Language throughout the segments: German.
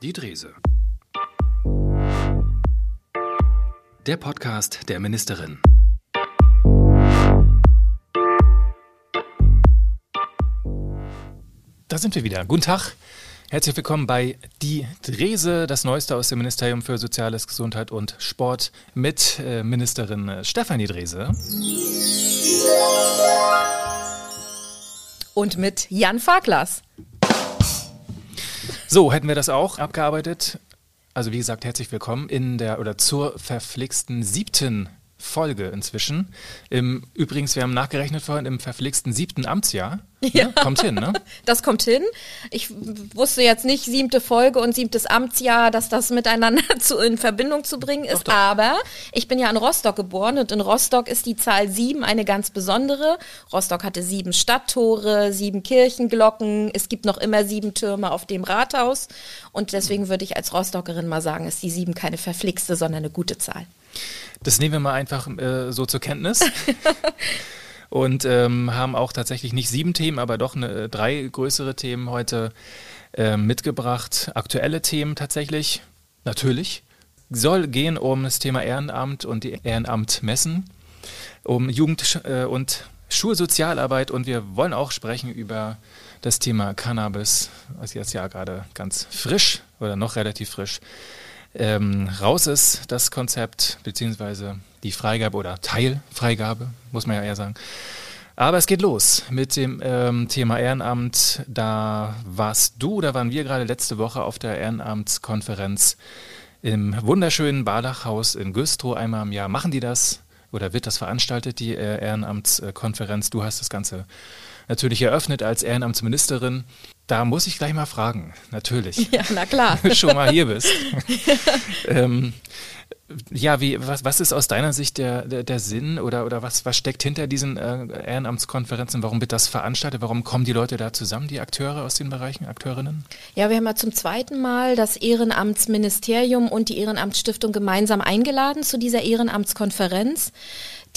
Die Drese. Der Podcast der Ministerin. Da sind wir wieder. Guten Tag. Herzlich willkommen bei Die Drese, das Neueste aus dem Ministerium für Soziales, Gesundheit und Sport mit äh, Ministerin äh, Stefanie Drese. Und mit Jan Farklas. So, hätten wir das auch abgearbeitet. Also wie gesagt, herzlich willkommen in der oder zur verflixten siebten Folge inzwischen. Im, übrigens, wir haben nachgerechnet vorhin im verflixten siebten Amtsjahr. Ne? Ja. Kommt hin, ne? Das kommt hin. Ich wusste jetzt nicht siebte Folge und siebtes Amtsjahr, dass das miteinander zu, in Verbindung zu bringen ist. Doch, doch. Aber ich bin ja in Rostock geboren und in Rostock ist die Zahl sieben eine ganz besondere. Rostock hatte sieben Stadttore, sieben Kirchenglocken. Es gibt noch immer sieben Türme auf dem Rathaus. Und deswegen würde ich als Rostockerin mal sagen, ist die sieben keine verflixte, sondern eine gute Zahl. Das nehmen wir mal einfach äh, so zur Kenntnis. und ähm, haben auch tatsächlich nicht sieben Themen, aber doch eine, äh, drei größere Themen heute äh, mitgebracht. Aktuelle Themen tatsächlich, natürlich. Soll gehen um das Thema Ehrenamt und die Ehrenamtmessen, um Jugend- äh, und Schulsozialarbeit und wir wollen auch sprechen über das Thema Cannabis, was jetzt ja gerade ganz frisch oder noch relativ frisch ähm, raus ist, das Konzept, beziehungsweise die Freigabe oder Teilfreigabe, muss man ja eher sagen. Aber es geht los mit dem ähm, Thema Ehrenamt. Da warst du, da waren wir gerade letzte Woche auf der Ehrenamtskonferenz im wunderschönen Badachhaus in Güstrow. Einmal im Jahr machen die das oder wird das veranstaltet, die äh, Ehrenamtskonferenz. Du hast das Ganze natürlich eröffnet als Ehrenamtsministerin. Da muss ich gleich mal fragen, natürlich. Ja, na klar. schon mal hier bist. ähm, ja, wie, was, was ist aus deiner Sicht der, der, der Sinn oder, oder was, was steckt hinter diesen äh, Ehrenamtskonferenzen? Warum wird das veranstaltet? Warum kommen die Leute da zusammen, die Akteure aus den Bereichen, Akteurinnen? Ja, wir haben ja zum zweiten Mal das Ehrenamtsministerium und die Ehrenamtsstiftung gemeinsam eingeladen zu dieser Ehrenamtskonferenz.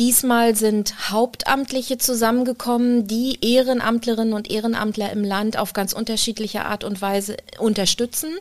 Diesmal sind Hauptamtliche zusammengekommen, die Ehrenamtlerinnen und Ehrenamtler im Land auf ganz unterschiedliche Art und Weise unterstützen.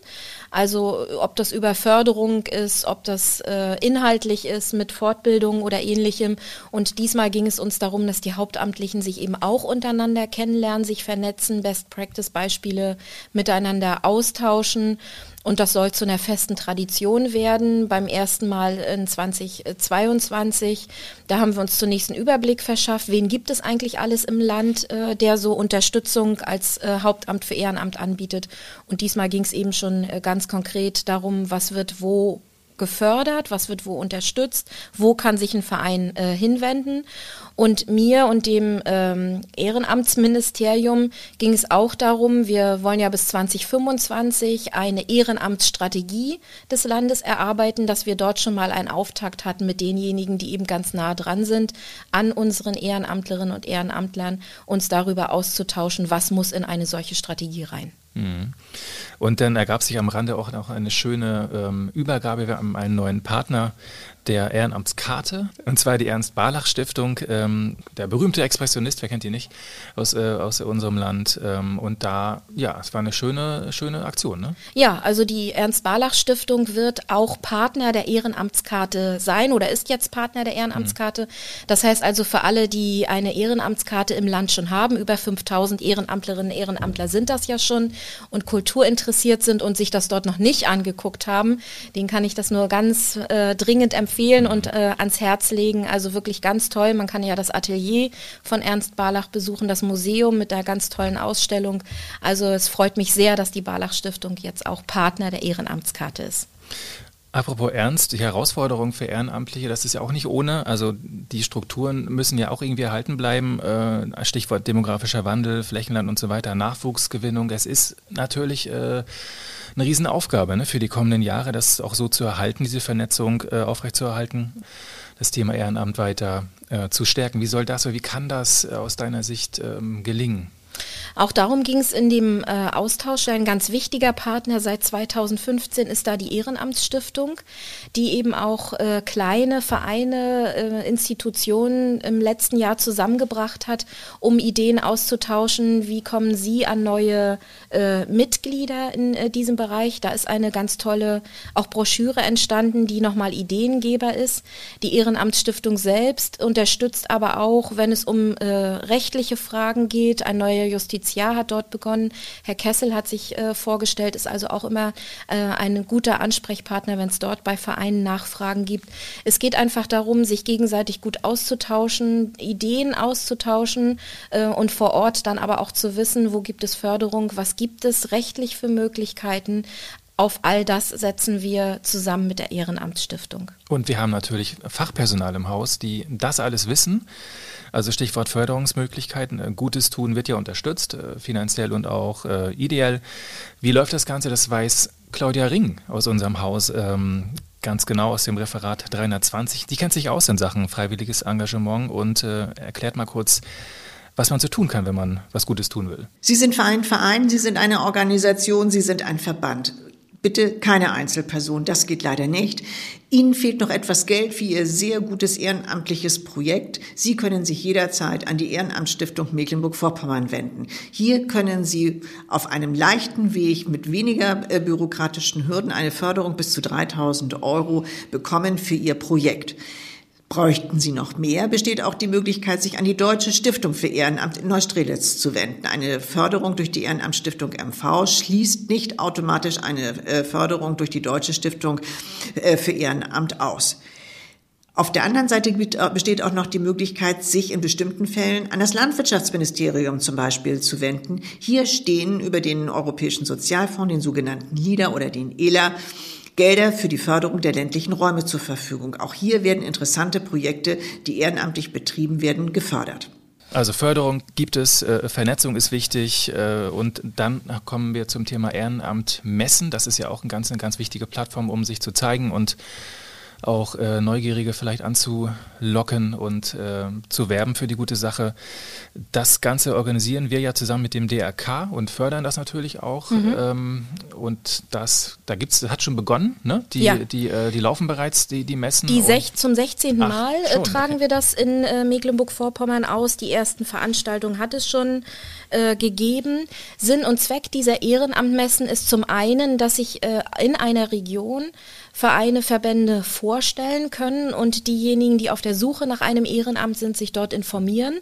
Also ob das über Förderung ist, ob das äh, inhaltlich ist mit Fortbildung oder ähnlichem. Und diesmal ging es uns darum, dass die Hauptamtlichen sich eben auch untereinander kennenlernen, sich vernetzen, Best-Practice-Beispiele miteinander austauschen. Und das soll zu einer festen Tradition werden. Beim ersten Mal in 2022, da haben wir uns zunächst einen Überblick verschafft, wen gibt es eigentlich alles im Land, äh, der so Unterstützung als äh, Hauptamt für Ehrenamt anbietet. Und diesmal ging es eben schon äh, ganz konkret darum, was wird wo gefördert, was wird wo unterstützt, wo kann sich ein Verein äh, hinwenden. Und mir und dem ähm, Ehrenamtsministerium ging es auch darum, wir wollen ja bis 2025 eine Ehrenamtsstrategie des Landes erarbeiten, dass wir dort schon mal einen Auftakt hatten mit denjenigen, die eben ganz nah dran sind, an unseren Ehrenamtlerinnen und Ehrenamtlern, uns darüber auszutauschen, was muss in eine solche Strategie rein. Mhm. Und dann ergab sich am Rande auch noch eine schöne ähm, Übergabe. Wir haben einen neuen Partner der Ehrenamtskarte, und zwar die Ernst-Barlach-Stiftung, ähm, der berühmte Expressionist, wer kennt ihn nicht, aus, äh, aus unserem Land. Ähm, und da, ja, es war eine schöne, schöne Aktion. Ne? Ja, also die Ernst-Barlach-Stiftung wird auch Partner der Ehrenamtskarte sein oder ist jetzt Partner der Ehrenamtskarte. Das heißt also für alle, die eine Ehrenamtskarte im Land schon haben, über 5000 Ehrenamtlerinnen und Ehrenamtler sind das ja schon und kulturinteressiert sind und sich das dort noch nicht angeguckt haben, denen kann ich das nur ganz äh, dringend empfehlen empfehlen und äh, ans Herz legen. Also wirklich ganz toll. Man kann ja das Atelier von Ernst Barlach besuchen, das Museum mit der ganz tollen Ausstellung. Also es freut mich sehr, dass die Barlach Stiftung jetzt auch Partner der Ehrenamtskarte ist. Apropos Ernst, die Herausforderung für Ehrenamtliche, das ist ja auch nicht ohne. Also die Strukturen müssen ja auch irgendwie erhalten bleiben. Äh, Stichwort demografischer Wandel, Flächenland und so weiter, Nachwuchsgewinnung. Das ist natürlich äh, eine Riesenaufgabe ne, für die kommenden Jahre, das auch so zu erhalten, diese Vernetzung äh, aufrechtzuerhalten, das Thema Ehrenamt weiter zu stärken. Wie soll das oder wie kann das aus deiner Sicht ähm, gelingen? Auch darum ging es in dem äh, Austausch. Ein ganz wichtiger Partner seit 2015 ist da die Ehrenamtsstiftung, die eben auch äh, kleine Vereine, äh, Institutionen im letzten Jahr zusammengebracht hat, um Ideen auszutauschen. Wie kommen Sie an neue äh, Mitglieder in äh, diesem Bereich? Da ist eine ganz tolle auch Broschüre entstanden, die nochmal Ideengeber ist. Die Ehrenamtsstiftung selbst unterstützt aber auch, wenn es um äh, rechtliche Fragen geht. Ein neuer Justiziar hat dort begonnen. Herr Kessel hat sich äh, vorgestellt, ist also auch immer äh, ein guter Ansprechpartner, wenn es dort bei Vereinen Nachfragen gibt. Es geht einfach darum, sich gegenseitig gut auszutauschen, Ideen auszutauschen äh, und vor Ort dann aber auch zu wissen, wo gibt es Förderung, was gibt es rechtlich für Möglichkeiten, auf all das setzen wir zusammen mit der Ehrenamtsstiftung. Und wir haben natürlich Fachpersonal im Haus, die das alles wissen. Also Stichwort Förderungsmöglichkeiten. Äh, Gutes tun wird ja unterstützt, äh, finanziell und auch äh, ideell. Wie läuft das Ganze? Das weiß Claudia Ring aus unserem Haus. Ähm, ganz genau aus dem Referat 320. Die kennt sich aus in Sachen freiwilliges Engagement und erklärt mal kurz, was man so tun kann, wenn man was Gutes tun will. Sie sind ein Verein, Sie sind eine Organisation, Sie sind ein Verband. Bitte keine Einzelperson, das geht leider nicht. Ihnen fehlt noch etwas Geld für Ihr sehr gutes ehrenamtliches Projekt. Sie können sich jederzeit an die Ehrenamtsstiftung Mecklenburg-Vorpommern wenden. Hier können Sie auf einem leichten Weg mit weniger äh, bürokratischen Hürden eine Förderung bis zu 3000 Euro bekommen für Ihr Projekt. Bräuchten Sie noch mehr, besteht auch die Möglichkeit, sich an die Deutsche Stiftung für Ehrenamt in Neustrelitz zu wenden. Eine Förderung durch die Ehrenamtsstiftung MV schließt nicht automatisch eine äh, Förderung durch die Deutsche Stiftung äh, für Ehrenamt aus. Auf der anderen Seite äh, besteht auch noch die Möglichkeit, sich in bestimmten Fällen an das Landwirtschaftsministerium zum Beispiel zu wenden. Hier stehen über den Europäischen Sozialfonds, den sogenannten LIDA oder den ELA, Gelder für die Förderung der ländlichen Räume zur Verfügung. Auch hier werden interessante Projekte, die ehrenamtlich betrieben werden, gefördert. Also Förderung gibt es, äh, Vernetzung ist wichtig äh, und dann kommen wir zum Thema Ehrenamt messen. Das ist ja auch ein ganz, eine ganz wichtige Plattform, um sich zu zeigen und auch äh, Neugierige vielleicht anzulocken und äh, zu werben für die gute Sache. Das Ganze organisieren wir ja zusammen mit dem DRK und fördern das natürlich auch. Mhm. Ähm, und das, da gibt's, das hat schon begonnen, ne? Die, ja. die, äh, die laufen bereits, die, die Messen. Die sech, zum 16. Ach, Mal äh, schon, tragen okay. wir das in äh, Mecklenburg-Vorpommern aus. Die ersten Veranstaltungen hat es schon äh, gegeben. Sinn und Zweck dieser Ehrenamtmessen ist zum einen, dass sich in einer Region Vereine, Verbände vorstellen können und diejenigen, die auf der Suche nach einem Ehrenamt sind, sich dort informieren.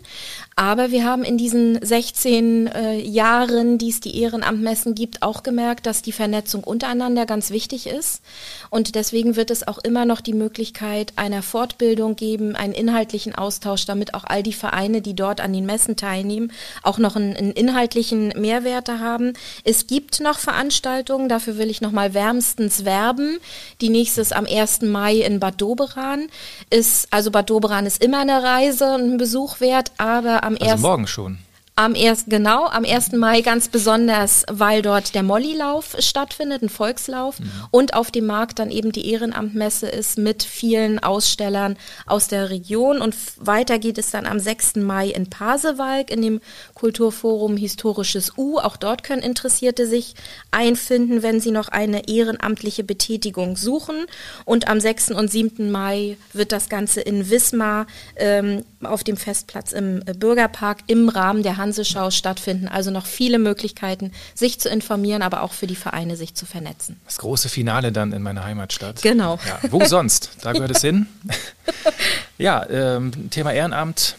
Aber wir haben in diesen 16 äh, Jahren, die es die Ehrenamtmessen gibt, auch gemerkt, dass die Vernetzung untereinander ganz wichtig ist. Und deswegen wird es auch immer noch die Möglichkeit einer Fortbildung geben, einen inhaltlichen Austausch, damit auch all die Vereine, die dort an den Messen teilnehmen, auch noch einen, einen inhaltlichen Mehrwerte haben. Es gibt noch Veranstaltungen, dafür will ich noch mal wärmstens werben. Die nächste ist am 1. Mai in Bad Doberan. Ist, also Bad Doberan ist immer eine Reise und ein Besuch wert, aber am also morgen schon. Am 1. genau, am 1. Mai ganz besonders, weil dort der Mollilauf stattfindet, ein Volkslauf mhm. und auf dem Markt dann eben die Ehrenamtmesse ist mit vielen Ausstellern aus der Region und weiter geht es dann am 6. Mai in Pasewalk in dem Kulturforum Historisches U. Auch dort können Interessierte sich einfinden, wenn sie noch eine ehrenamtliche Betätigung suchen und am 6. und 7. Mai wird das Ganze in Wismar ähm, auf dem Festplatz im Bürgerpark im Rahmen der Hand Fernsehschau stattfinden. Also noch viele Möglichkeiten, sich zu informieren, aber auch für die Vereine sich zu vernetzen. Das große Finale dann in meiner Heimatstadt. Genau. Ja, wo sonst? Da gehört es hin. ja, ähm, Thema Ehrenamt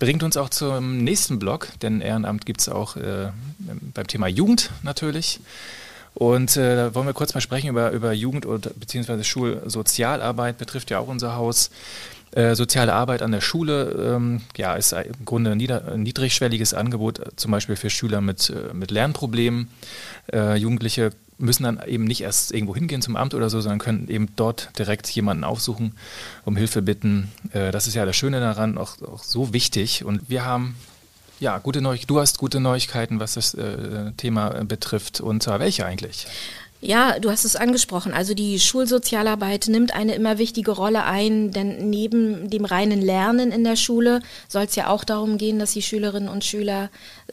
bringt uns auch zum nächsten Block, denn Ehrenamt gibt es auch äh, beim Thema Jugend natürlich. Und äh, da wollen wir kurz mal sprechen über, über Jugend- und beziehungsweise Schulsozialarbeit, betrifft ja auch unser Haus. Äh, soziale Arbeit an der Schule ähm, ja, ist im Grunde ein, nieder, niedrigschwelliges Angebot, äh, zum Beispiel für Schüler mit, äh, mit Lernproblemen. Äh, Jugendliche müssen dann eben nicht erst irgendwo hingehen zum Amt oder so, sondern können eben dort direkt jemanden aufsuchen, um Hilfe bitten. Äh, das ist ja das Schöne daran, auch, auch so wichtig. Und wir haben ja, gute Neuigkeiten. Du hast gute Neuigkeiten, was das äh, Thema betrifft. Und zwar welche eigentlich? Ja, du hast es angesprochen. Also die Schulsozialarbeit nimmt eine immer wichtige Rolle ein, denn neben dem reinen Lernen in der Schule soll es ja auch darum gehen, dass die Schülerinnen und Schüler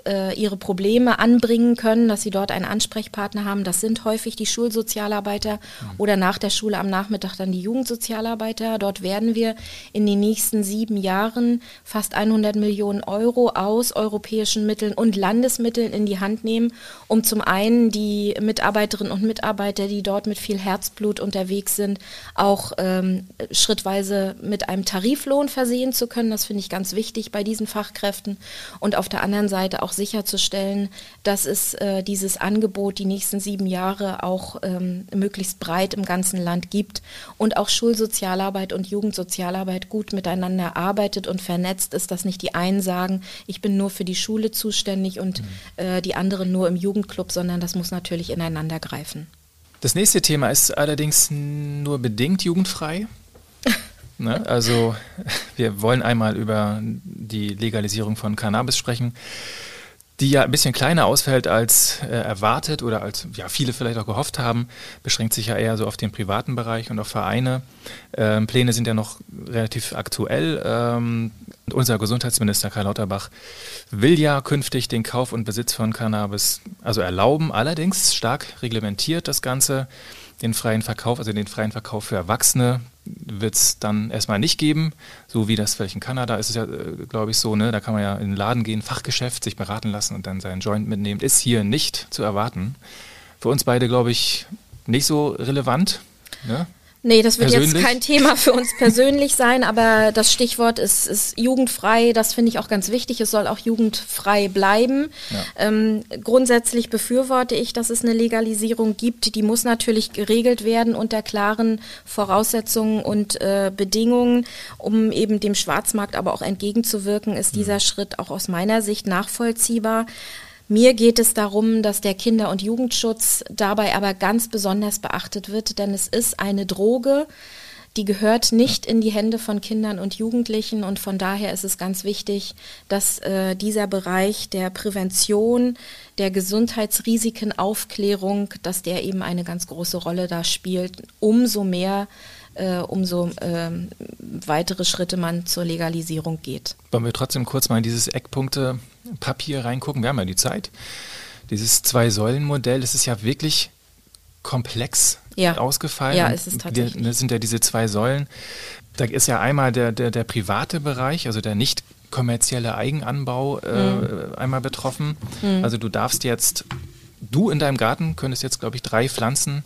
äh, ihre Probleme anbringen können, dass sie dort einen Ansprechpartner haben. Das sind häufig die Schulsozialarbeiter mhm. oder nach der Schule am Nachmittag dann die Jugendsozialarbeiter. Dort werden wir in den nächsten sieben Jahren fast 100 Millionen Euro aus europäischen Mitteln und Landesmitteln in die Hand nehmen, um zum einen die Mitarbeiterinnen und Mitarbeiter Mitarbeiter, die dort mit viel Herzblut unterwegs sind, auch ähm, schrittweise mit einem Tariflohn versehen zu können. Das finde ich ganz wichtig bei diesen Fachkräften. Und auf der anderen Seite auch sicherzustellen, dass es äh, dieses Angebot die nächsten sieben Jahre auch ähm, möglichst breit im ganzen Land gibt und auch Schulsozialarbeit und Jugendsozialarbeit gut miteinander arbeitet und vernetzt ist, dass nicht die einen sagen, ich bin nur für die Schule zuständig und mhm. äh, die anderen nur im Jugendclub, sondern das muss natürlich ineinander greifen. Das nächste Thema ist allerdings nur bedingt jugendfrei. ne? Also wir wollen einmal über die Legalisierung von Cannabis sprechen die ja ein bisschen kleiner ausfällt als äh, erwartet oder als ja, viele vielleicht auch gehofft haben, beschränkt sich ja eher so auf den privaten Bereich und auf Vereine. Ähm, Pläne sind ja noch relativ aktuell. Ähm, unser Gesundheitsminister Karl Lauterbach will ja künftig den Kauf und Besitz von Cannabis also erlauben, allerdings stark reglementiert das Ganze. Den freien Verkauf, also den freien Verkauf für Erwachsene, wird es dann erstmal nicht geben, so wie das vielleicht in Kanada ist es ja, äh, glaube ich, so, ne? Da kann man ja in den Laden gehen, Fachgeschäft, sich beraten lassen und dann seinen Joint mitnehmen. Ist hier nicht zu erwarten. Für uns beide, glaube ich, nicht so relevant. Ne? Nee, das wird persönlich? jetzt kein Thema für uns persönlich sein, aber das Stichwort ist, ist jugendfrei. Das finde ich auch ganz wichtig. Es soll auch jugendfrei bleiben. Ja. Ähm, grundsätzlich befürworte ich, dass es eine Legalisierung gibt. Die muss natürlich geregelt werden unter klaren Voraussetzungen und äh, Bedingungen, um eben dem Schwarzmarkt aber auch entgegenzuwirken, ist dieser mhm. Schritt auch aus meiner Sicht nachvollziehbar. Mir geht es darum, dass der Kinder- und Jugendschutz dabei aber ganz besonders beachtet wird, denn es ist eine Droge, die gehört nicht in die Hände von Kindern und Jugendlichen und von daher ist es ganz wichtig, dass äh, dieser Bereich der Prävention, der Gesundheitsrisiken, Aufklärung, dass der eben eine ganz große Rolle da spielt. Umso mehr äh, umso äh, weitere Schritte man zur Legalisierung geht. Wollen wir trotzdem kurz mal in dieses Eckpunkte-Papier reingucken? Wir haben ja die Zeit. Dieses Zwei-Säulen-Modell, das ist ja wirklich komplex ja. ausgefallen. Ja, ist es tatsächlich. Das sind ja diese zwei Säulen. Da ist ja einmal der, der, der private Bereich, also der nicht kommerzielle Eigenanbau äh, mhm. einmal betroffen. Mhm. Also du darfst jetzt, du in deinem Garten könntest jetzt, glaube ich, drei Pflanzen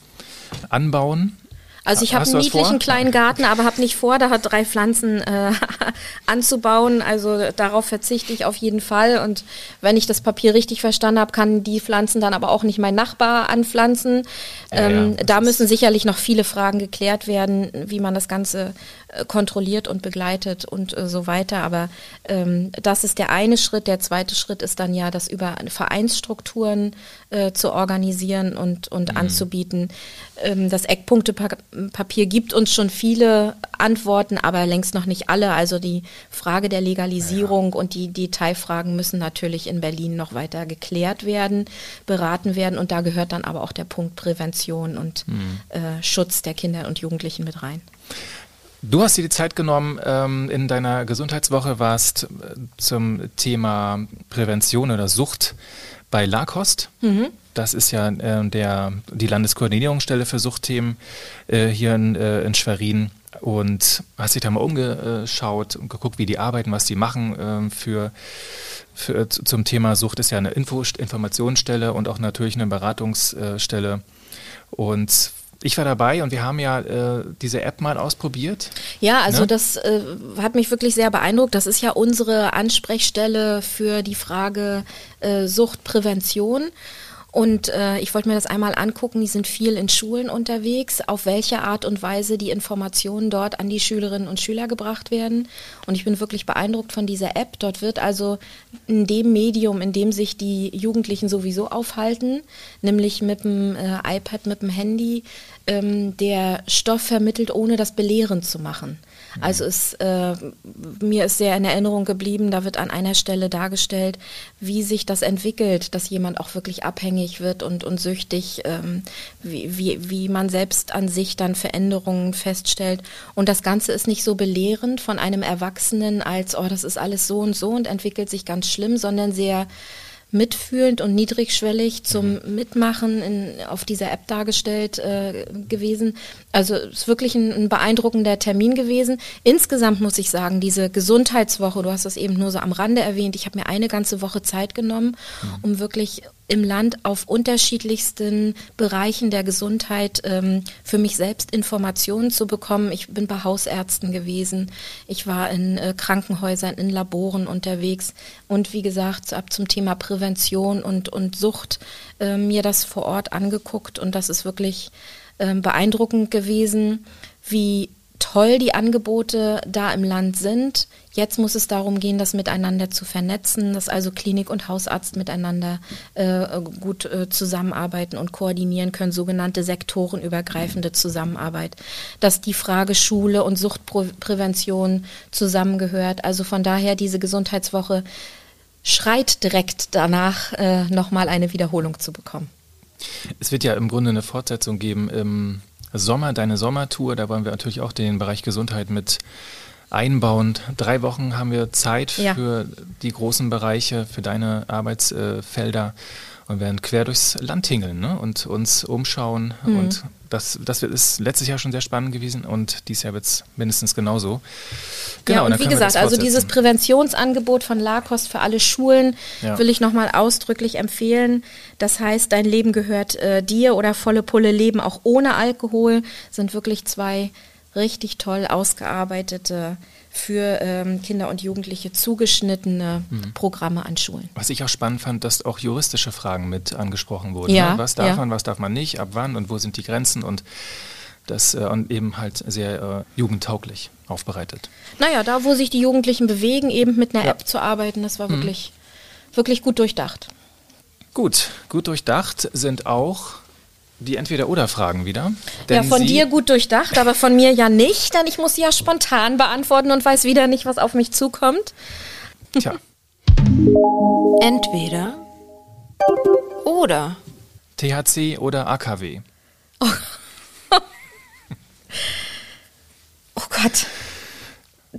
anbauen also ich habe einen niedlichen kleinen Garten, aber habe nicht vor, da hat drei Pflanzen äh, anzubauen. Also darauf verzichte ich auf jeden Fall. Und wenn ich das Papier richtig verstanden habe, kann die Pflanzen dann aber auch nicht mein Nachbar anpflanzen. Ja, ähm, ja, da müssen sicherlich noch viele Fragen geklärt werden, wie man das Ganze äh, kontrolliert und begleitet und äh, so weiter. Aber ähm, das ist der eine Schritt. Der zweite Schritt ist dann ja, das über Vereinsstrukturen äh, zu organisieren und, und mhm. anzubieten. Ähm, das Eckpunktepapier gibt uns schon viele Antworten, aber längst noch nicht alle. Also die Frage der Legalisierung ja. und die Detailfragen müssen natürlich in Berlin noch weiter geklärt werden, beraten werden. Und da gehört dann aber auch der Punkt Prävention und mhm. äh, Schutz der Kinder und Jugendlichen mit rein. Du hast dir die Zeit genommen, ähm, in deiner Gesundheitswoche warst äh, zum Thema Prävention oder Sucht bei LACOST. Mhm. Das ist ja äh, der, die Landeskoordinierungsstelle für Suchtthemen äh, hier in, äh, in Schwerin. Und hast dich da mal umgeschaut und geguckt, wie die arbeiten, was die machen ähm, für, für, zum Thema Sucht. Ist ja eine Info Informationsstelle und auch natürlich eine Beratungsstelle. Und ich war dabei und wir haben ja äh, diese App mal ausprobiert. Ja, also ne? das äh, hat mich wirklich sehr beeindruckt. Das ist ja unsere Ansprechstelle für die Frage äh, Suchtprävention. Und äh, ich wollte mir das einmal angucken. Die sind viel in Schulen unterwegs, auf welche Art und Weise die Informationen dort an die Schülerinnen und Schüler gebracht werden. Und ich bin wirklich beeindruckt von dieser App. Dort wird also in dem Medium, in dem sich die Jugendlichen sowieso aufhalten, nämlich mit dem äh, iPad, mit dem Handy, ähm, der Stoff vermittelt, ohne das belehrend zu machen. Also es, äh, mir ist sehr in Erinnerung geblieben, da wird an einer Stelle dargestellt, wie sich das entwickelt, dass jemand auch wirklich abhängig wird und, und süchtig, ähm, wie, wie, wie man selbst an sich dann Veränderungen feststellt. Und das Ganze ist nicht so belehrend von einem Erwachsenen als, oh, das ist alles so und so und entwickelt sich ganz schlimm, sondern sehr mitfühlend und niedrigschwellig zum mhm. Mitmachen in, auf dieser App dargestellt äh, gewesen. Also es ist wirklich ein, ein, beeindruckender Termin gewesen. Insgesamt muss ich sagen, diese Gesundheitswoche, du hast das eben nur so am Rande erwähnt, ich habe mir eine ganze Woche Zeit genommen, mhm. um wirklich im Land auf unterschiedlichsten Bereichen der Gesundheit ähm, für mich selbst Informationen zu bekommen. Ich bin bei Hausärzten gewesen, ich war in äh, Krankenhäusern, in Laboren unterwegs. Und wie gesagt, ab zum Thema Prävention und, und Sucht äh, mir das vor Ort angeguckt. Und das ist wirklich äh, beeindruckend gewesen, wie toll die Angebote da im Land sind. Jetzt muss es darum gehen, das miteinander zu vernetzen, dass also Klinik und Hausarzt miteinander äh, gut äh, zusammenarbeiten und koordinieren können, sogenannte sektorenübergreifende Zusammenarbeit, dass die Frage Schule und Suchtprävention zusammengehört. Also von daher diese Gesundheitswoche schreit direkt danach, äh, nochmal eine Wiederholung zu bekommen. Es wird ja im Grunde eine Fortsetzung geben im Sommer, deine Sommertour. Da wollen wir natürlich auch den Bereich Gesundheit mit einbauen. Drei Wochen haben wir Zeit ja. für die großen Bereiche, für deine Arbeitsfelder und werden quer durchs Land tingeln ne? und uns umschauen. Mhm. Und das, das ist letztes Jahr schon sehr spannend gewesen und dieses Jahr wird es mindestens genauso. Genau, ja, und wie gesagt, also dieses Präventionsangebot von LACOS für alle Schulen ja. will ich nochmal ausdrücklich empfehlen. Das heißt, dein Leben gehört äh, dir oder volle Pulle Leben auch ohne Alkohol sind wirklich zwei richtig toll ausgearbeitete für ähm, Kinder und Jugendliche zugeschnittene mhm. Programme an Schulen. Was ich auch spannend fand, dass auch juristische Fragen mit angesprochen wurden. Ja, ne? Was darf ja. man, was darf man nicht, ab wann und wo sind die Grenzen und das äh, eben halt sehr äh, jugendtauglich aufbereitet. Naja, da wo sich die Jugendlichen bewegen, eben mit einer ja. App zu arbeiten, das war mhm. wirklich, wirklich gut durchdacht. Gut, gut durchdacht sind auch die Entweder-Oder-Fragen wieder. ja, von dir gut durchdacht, aber von mir ja nicht, denn ich muss sie ja spontan beantworten und weiß wieder nicht, was auf mich zukommt. Tja. Entweder oder. THC oder AKW? Oh, oh Gott.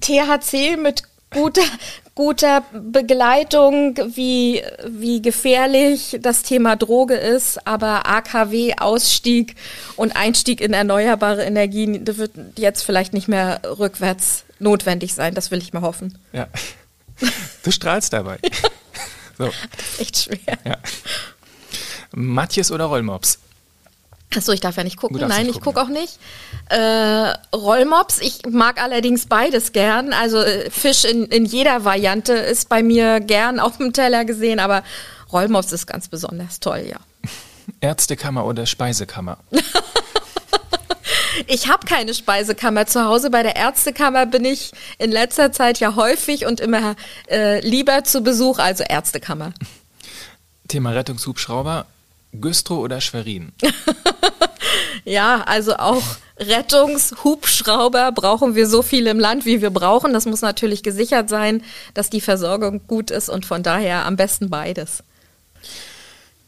THC mit guter, guter Begleitung, wie, wie gefährlich das Thema Droge ist, aber AKW-Ausstieg und Einstieg in erneuerbare Energien das wird jetzt vielleicht nicht mehr rückwärts notwendig sein. Das will ich mal hoffen. Ja. Du strahlst dabei. so. Das ist echt schwer. Ja. Matthias oder Rollmops? Achso, ich darf ja nicht gucken. Nein, nicht ich gucke auch nicht. Äh, Rollmops, ich mag allerdings beides gern. Also äh, Fisch in, in jeder Variante ist bei mir gern auf dem Teller gesehen, aber Rollmops ist ganz besonders toll, ja. Ärztekammer oder Speisekammer? ich habe keine Speisekammer zu Hause. Bei der Ärztekammer bin ich in letzter Zeit ja häufig und immer äh, lieber zu Besuch, also Ärztekammer. Thema Rettungshubschrauber. Güstrow oder Schwerin? ja, also auch Rettungshubschrauber brauchen wir so viel im Land, wie wir brauchen. Das muss natürlich gesichert sein, dass die Versorgung gut ist und von daher am besten beides.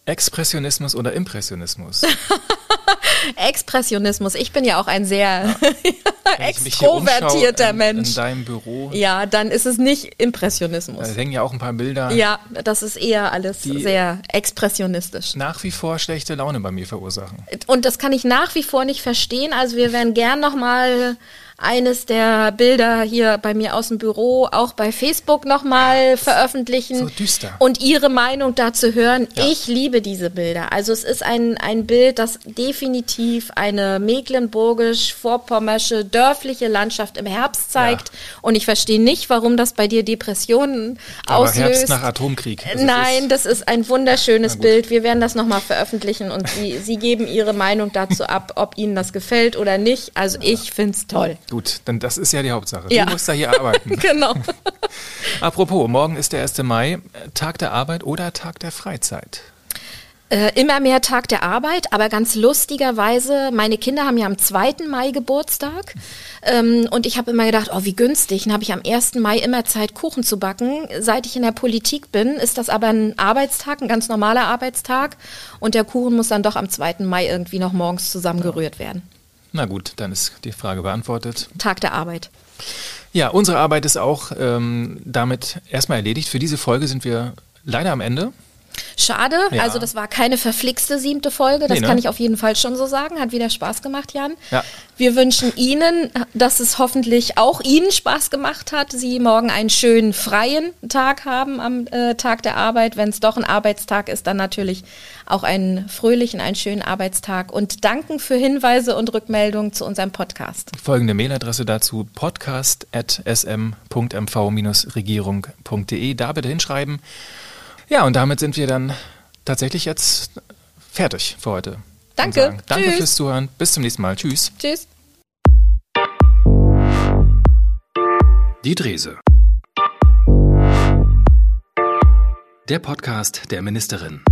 Expressionismus oder Impressionismus? Expressionismus. Ich bin ja auch ein sehr extrovertierter Mensch. In deinem Büro. Ja, dann ist es nicht Impressionismus. Da hängen ja auch ein paar Bilder. Ja, das ist eher alles sehr expressionistisch. Nach wie vor schlechte Laune bei mir verursachen. Und das kann ich nach wie vor nicht verstehen. Also wir werden gern nochmal eines der Bilder hier bei mir aus dem Büro auch bei Facebook nochmal veröffentlichen so düster. und Ihre Meinung dazu hören. Ja. Ich liebe diese Bilder. Also es ist ein, ein Bild, das definitiv eine mecklenburgisch-vorpommersche dörfliche Landschaft im Herbst zeigt. Ja. Und ich verstehe nicht, warum das bei dir Depressionen Aber auslöst. Herbst nach Atomkrieg. Also Nein, das ist ein wunderschönes Bild. Wir werden das nochmal veröffentlichen und Sie, Sie geben Ihre Meinung dazu ab, ob Ihnen das gefällt oder nicht. Also ich finde es toll. Gut, denn das ist ja die Hauptsache. Ja. Du musst da hier arbeiten. genau. Apropos, morgen ist der 1. Mai, Tag der Arbeit oder Tag der Freizeit? Äh, immer mehr Tag der Arbeit, aber ganz lustigerweise, meine Kinder haben ja am 2. Mai Geburtstag ähm, und ich habe immer gedacht, oh wie günstig, dann habe ich am 1. Mai immer Zeit, Kuchen zu backen. Seit ich in der Politik bin, ist das aber ein Arbeitstag, ein ganz normaler Arbeitstag und der Kuchen muss dann doch am 2. Mai irgendwie noch morgens zusammengerührt werden. Na gut, dann ist die Frage beantwortet. Tag der Arbeit. Ja, unsere Arbeit ist auch ähm, damit erstmal erledigt. Für diese Folge sind wir leider am Ende. Schade, ja. also das war keine verflixte siebte Folge, das nee, ne? kann ich auf jeden Fall schon so sagen. Hat wieder Spaß gemacht, Jan. Ja. Wir wünschen Ihnen, dass es hoffentlich auch Ihnen Spaß gemacht hat, Sie morgen einen schönen freien Tag haben am äh, Tag der Arbeit. Wenn es doch ein Arbeitstag ist, dann natürlich auch einen fröhlichen, einen schönen Arbeitstag und danken für Hinweise und Rückmeldungen zu unserem Podcast. Folgende Mailadresse dazu podcast.sm.mv-regierung.de. Da bitte hinschreiben. Ja, und damit sind wir dann tatsächlich jetzt fertig für heute. Danke. Danke Tschüss. fürs Zuhören. Bis zum nächsten Mal. Tschüss. Tschüss. Die Drese. Der Podcast der Ministerin.